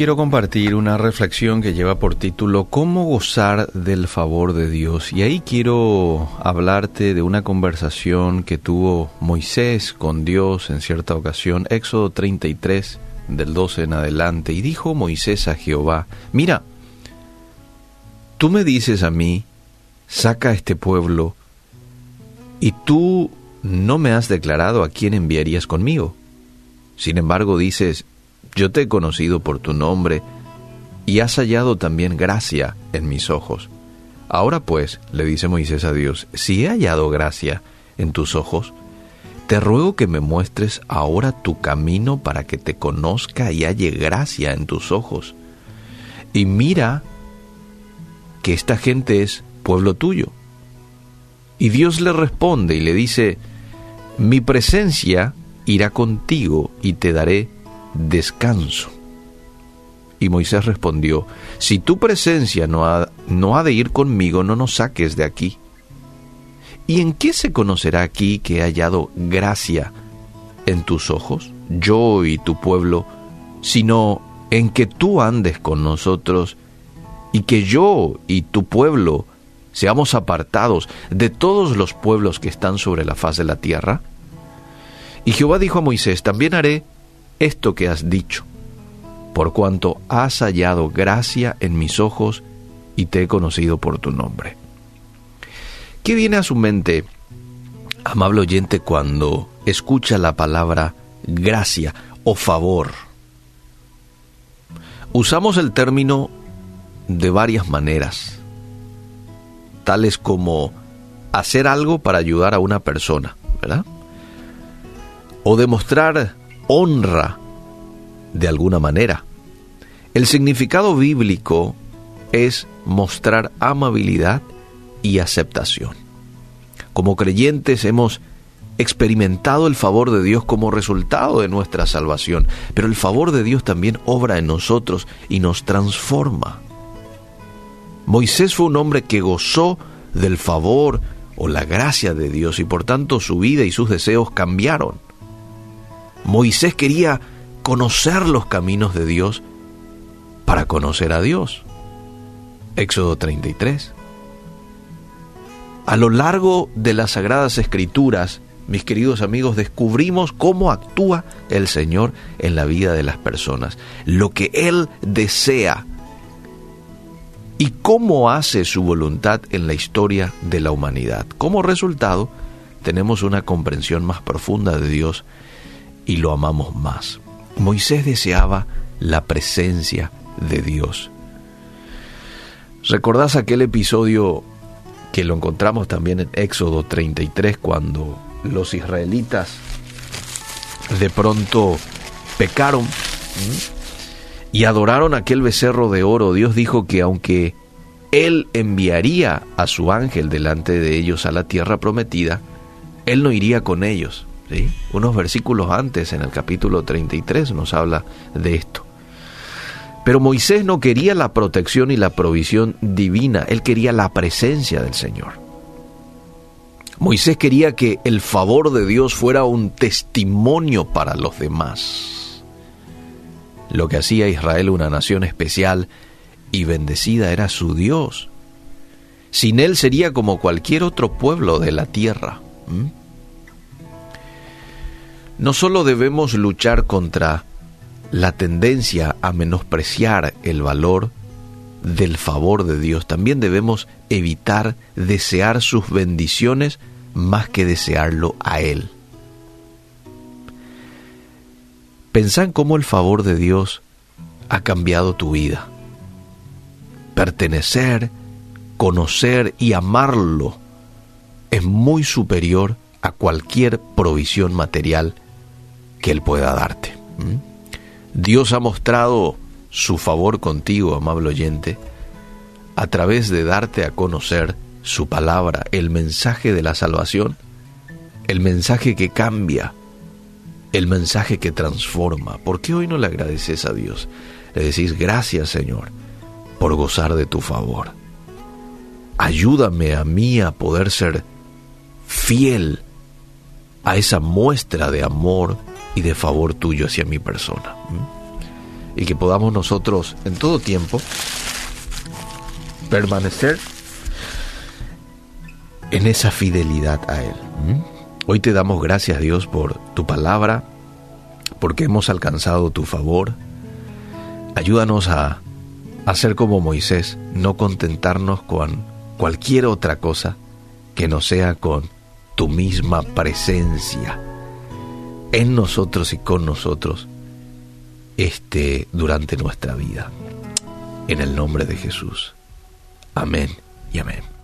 quiero compartir una reflexión que lleva por título ¿Cómo gozar del favor de Dios? Y ahí quiero hablarte de una conversación que tuvo Moisés con Dios en cierta ocasión, Éxodo 33 del 12 en adelante, y dijo Moisés a Jehová, mira, tú me dices a mí, saca a este pueblo, y tú no me has declarado a quién enviarías conmigo. Sin embargo, dices, yo te he conocido por tu nombre, y has hallado también gracia en mis ojos. Ahora pues, le dice Moisés a Dios, si he hallado gracia en tus ojos, te ruego que me muestres ahora tu camino para que te conozca y halle gracia en tus ojos. Y mira que esta gente es pueblo tuyo. Y Dios le responde y le dice, mi presencia irá contigo y te daré descanso. Y Moisés respondió, si tu presencia no ha, no ha de ir conmigo, no nos saques de aquí. ¿Y en qué se conocerá aquí que he hallado gracia en tus ojos, yo y tu pueblo, sino en que tú andes con nosotros y que yo y tu pueblo seamos apartados de todos los pueblos que están sobre la faz de la tierra? Y Jehová dijo a Moisés, también haré esto que has dicho, por cuanto has hallado gracia en mis ojos y te he conocido por tu nombre. ¿Qué viene a su mente, amable oyente, cuando escucha la palabra gracia o favor? Usamos el término de varias maneras, tales como hacer algo para ayudar a una persona, ¿verdad? O demostrar honra de alguna manera. El significado bíblico es mostrar amabilidad y aceptación. Como creyentes hemos experimentado el favor de Dios como resultado de nuestra salvación, pero el favor de Dios también obra en nosotros y nos transforma. Moisés fue un hombre que gozó del favor o la gracia de Dios y por tanto su vida y sus deseos cambiaron. Moisés quería conocer los caminos de Dios para conocer a Dios. Éxodo 33. A lo largo de las sagradas escrituras, mis queridos amigos, descubrimos cómo actúa el Señor en la vida de las personas, lo que Él desea y cómo hace su voluntad en la historia de la humanidad. Como resultado, tenemos una comprensión más profunda de Dios y lo amamos más. Moisés deseaba la presencia de Dios. ¿Recordás aquel episodio que lo encontramos también en Éxodo 33 cuando los israelitas de pronto pecaron y adoraron aquel becerro de oro? Dios dijo que aunque Él enviaría a su ángel delante de ellos a la tierra prometida, Él no iría con ellos. Unos versículos antes, en el capítulo 33, nos habla de esto. Pero Moisés no quería la protección y la provisión divina, él quería la presencia del Señor. Moisés quería que el favor de Dios fuera un testimonio para los demás. Lo que hacía Israel una nación especial y bendecida era su Dios. Sin él sería como cualquier otro pueblo de la tierra. No solo debemos luchar contra la tendencia a menospreciar el valor del favor de Dios, también debemos evitar desear sus bendiciones más que desearlo a Él. Pensá en cómo el favor de Dios ha cambiado tu vida. Pertenecer, conocer y amarlo es muy superior a cualquier provisión material que Él pueda darte. Dios ha mostrado su favor contigo, amable oyente, a través de darte a conocer su palabra, el mensaje de la salvación, el mensaje que cambia, el mensaje que transforma. ¿Por qué hoy no le agradeces a Dios? Le decís, gracias Señor, por gozar de tu favor. Ayúdame a mí a poder ser fiel a esa muestra de amor y de favor tuyo hacia mi persona. y que podamos nosotros en todo tiempo permanecer en esa fidelidad a Él. Hoy te damos gracias Dios por tu palabra, porque hemos alcanzado tu favor. Ayúdanos a, ser como Moisés, no contentarnos con cualquier otra cosa que no sea con tu misma presencia en nosotros y con nosotros este durante nuestra vida. En el nombre de Jesús. Amén y amén.